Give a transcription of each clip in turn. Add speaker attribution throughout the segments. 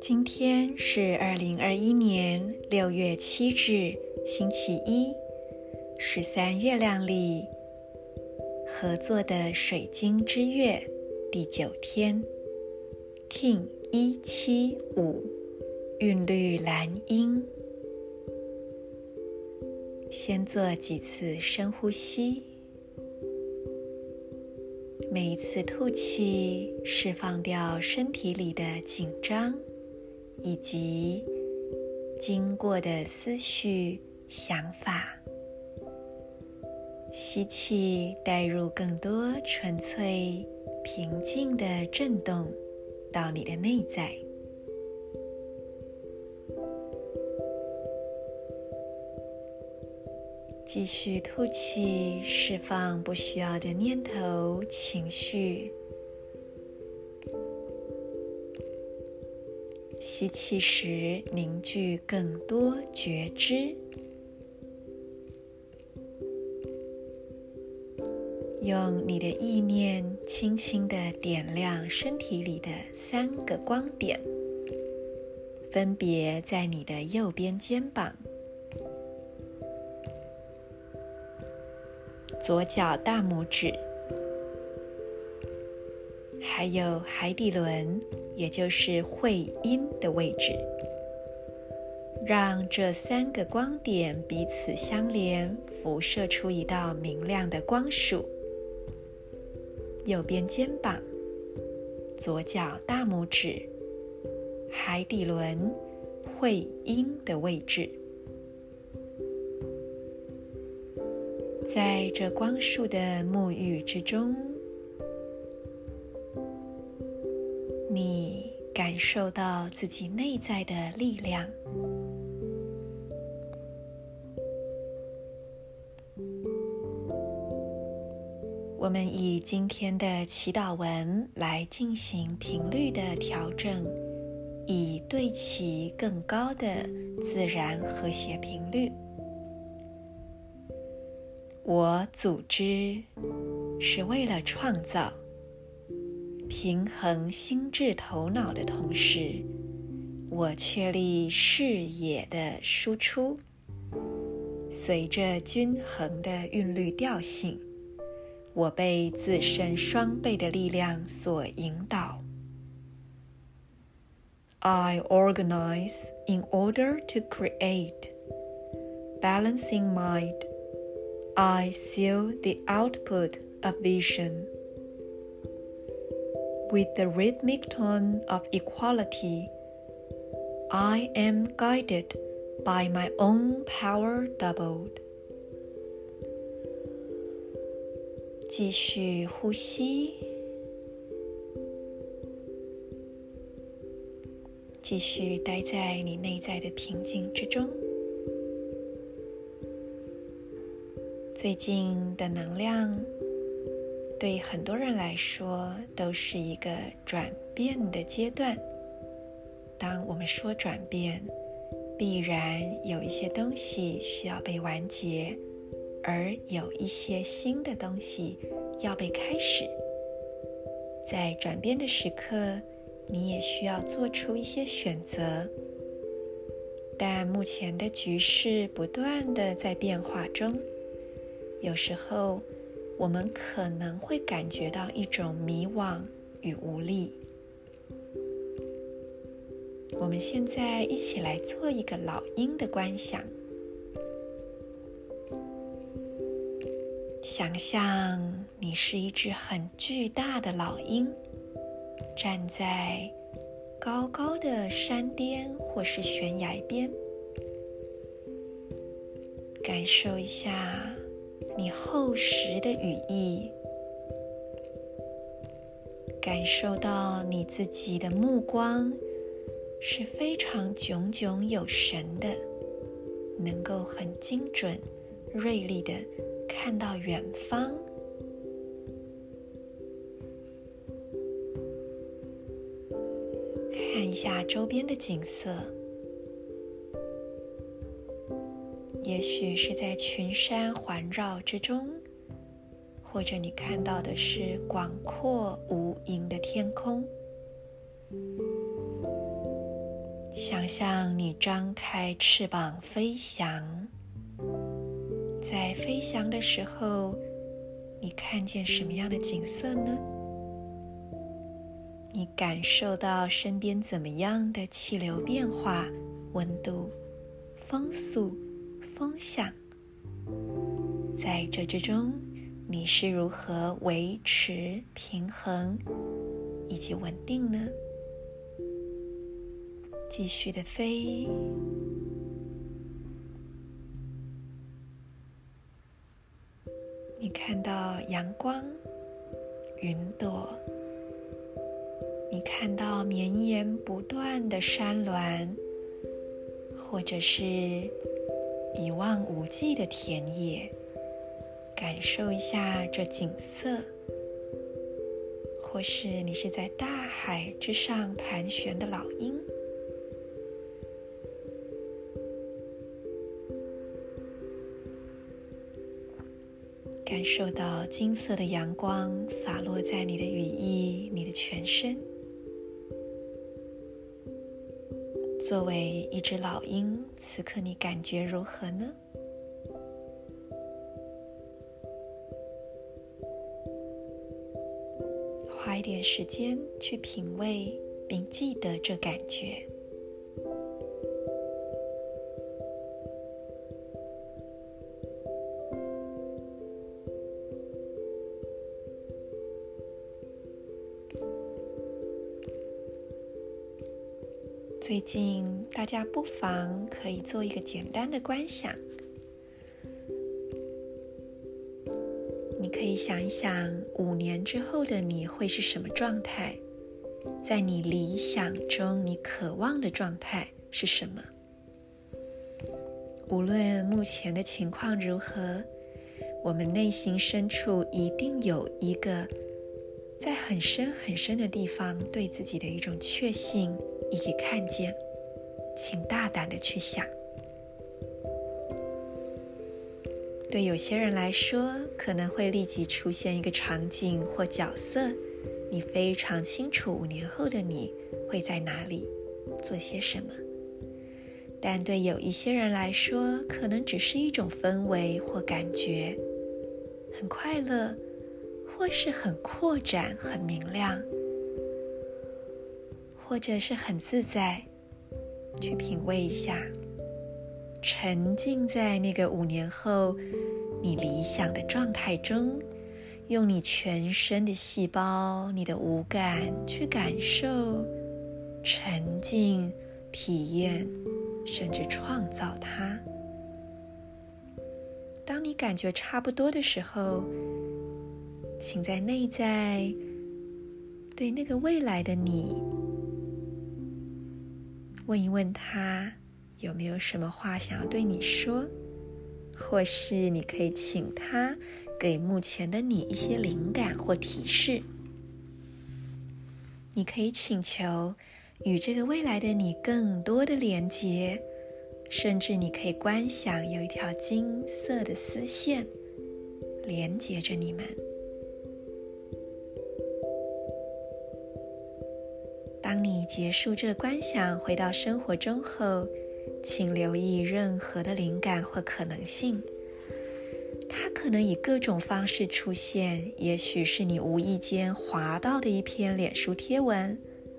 Speaker 1: 今天是二零二一年六月七日，星期一，十三月亮里合作的水晶之月第九天，King 一七五，韵律蓝音。先做几次深呼吸，每一次吐气，释放掉身体里的紧张。以及经过的思绪、想法，吸气，带入更多纯粹、平静的震动到你的内在。继续吐气，释放不需要的念头、情绪。吸气时，凝聚更多觉知，用你的意念轻轻地点亮身体里的三个光点，分别在你的右边肩膀、左脚大拇指。还有海底轮，也就是会阴的位置，让这三个光点彼此相连，辐射出一道明亮的光束。右边肩膀、左脚大拇指、海底轮、会阴的位置，在这光束的沐浴之中。你感受到自己内在的力量。我们以今天的祈祷文来进行频率的调整，以对齐更高的自然和谐频率。我组织是为了创造。平衡心智头脑的同时，我确立视野的输出。随着均衡的韵律调性，我被自身双倍的力量所引导。I organize in order to create balancing mind. I seal the output of vision. With the rhythmic tone of equality, I am guided by my own power doubled. 继续呼吸，继续待在你内在的平静之中。 最近的能量。对很多人来说，都是一个转变的阶段。当我们说转变，必然有一些东西需要被完结，而有一些新的东西要被开始。在转变的时刻，你也需要做出一些选择。但目前的局势不断的在变化中，有时候，我们可能会感觉到一种迷惘与无力。我们现在一起来做一个老鹰的观想，想象你是一只很巨大的老鹰，站在高高的山巅或是悬崖边，感受一下。你厚实的羽翼，感受到你自己的目光是非常炯炯有神的，能够很精准、锐利的看到远方，看一下周边的景色。也许是在群山环绕之中，或者你看到的是广阔无垠的天空。想象你张开翅膀飞翔，在飞翔的时候，你看见什么样的景色呢？你感受到身边怎么样的气流变化、温度、风速、风向？在这之中，你是如何维持平衡以及稳定呢？继续的飞，你看到阳光、云朵。你看到绵延不断的山峦，或者是一望无际的田野，感受一下这景色；或是你是在大海之上盘旋的老鹰，感受到金色的阳光洒落在你的羽翼、你的全身。作为一只老鹰，此刻你感觉如何呢？花一点时间去品味并记得这感觉。最近，大家不妨可以做一个简单的观想。你可以想一想，五年之后的你会是什么状态？在你理想中，你渴望的状态是什么？无论目前的情况如何，我们内心深处一定有一个在很深很深的地方对自己的一种确信。以及看见，请大胆的去想。对有些人来说，可能会立即出现一个场景或角色，你非常清楚五年后的你会在哪里，做些什么。但对有一些人来说，可能只是一种氛围或感觉，很快乐，或是很扩展、很明亮。或者是很自在，去品味一下，沉浸在那个五年后你理想的状态中，用你全身的细胞、你的五感去感受、沉浸、体验，甚至创造它。当你感觉差不多的时候，请在内在对那个未来的你。问一问他有没有什么话想要对你说，或是你可以请他给目前的你一些灵感或提示。你可以请求与这个未来的你更多的连接，甚至你可以观想有一条金色的丝线连接着你们。当你结束这观想，回到生活中后，请留意任何的灵感或可能性。它可能以各种方式出现，也许是你无意间滑到的一篇脸书贴文，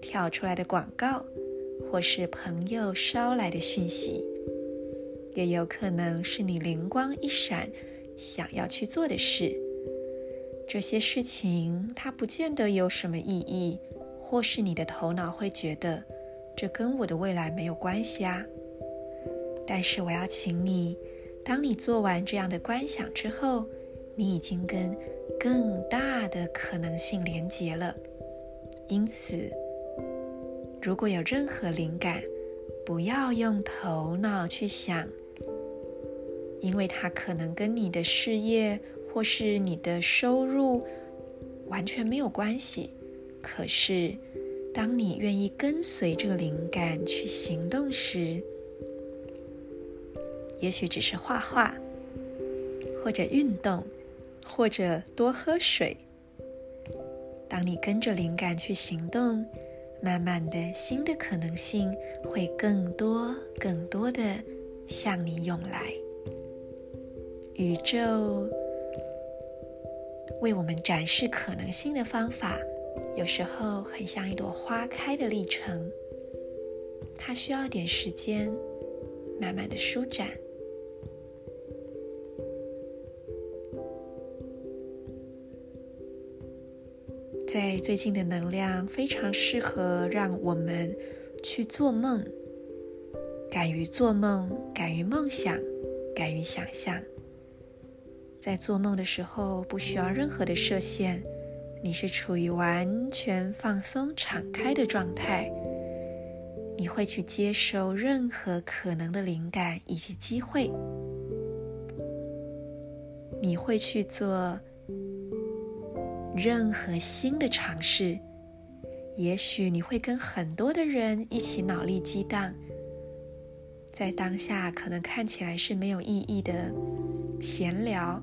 Speaker 1: 跳出来的广告，或是朋友捎来的讯息，也有可能是你灵光一闪，想要去做的事。这些事情，它不见得有什么意义。或是你的头脑会觉得，这跟我的未来没有关系啊。但是我要请你，当你做完这样的观想之后，你已经跟更大的可能性连接了。因此，如果有任何灵感，不要用头脑去想，因为它可能跟你的事业或是你的收入完全没有关系。可是，当你愿意跟随这个灵感去行动时，也许只是画画，或者运动，或者多喝水。当你跟着灵感去行动，慢慢的，新的可能性会更多、更多的向你涌来。宇宙为我们展示可能性的方法，有时候很像一朵花开的历程，它需要点时间，慢慢的舒展。在最近的能量非常适合让我们去做梦，敢于做梦，敢于梦想，敢于想象。在做梦的时候，不需要任何的设限，你是处于完全放松、敞开的状态。你会去接受任何可能的灵感以及机会，你会去做。任何新的尝试，也许你会跟很多的人一起脑力激荡，在当下可能看起来是没有意义的闲聊，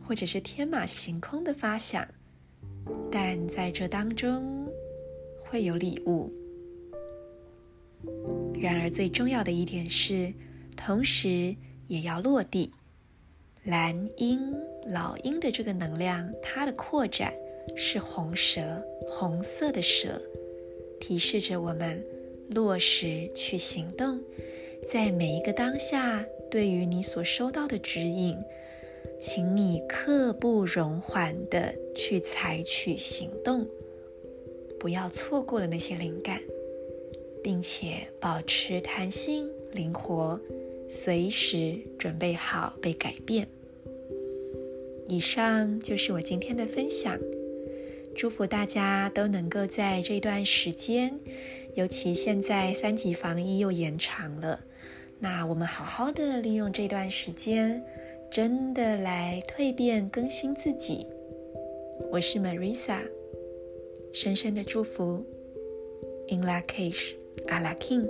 Speaker 1: 或者是天马行空的发想，但在这当中会有礼物。然而最重要的一点是，同时也要落地。蓝鹰、老鹰的这个能量，它的扩展是红蛇，红色的蛇，提示着我们落实去行动。在每一个当下，对于你所收到的指引，请你刻不容缓地去采取行动，不要错过了那些灵感，并且保持弹性、灵活，随时准备好被改变。以上就是我今天的分享，祝福大家都能够在这段时间，尤其现在三级防疫又延长了，那我们好好的利用这段时间，真的来蜕变更新自己。我是 Marisa，深深的祝福，In Lak'ech Ala K'in。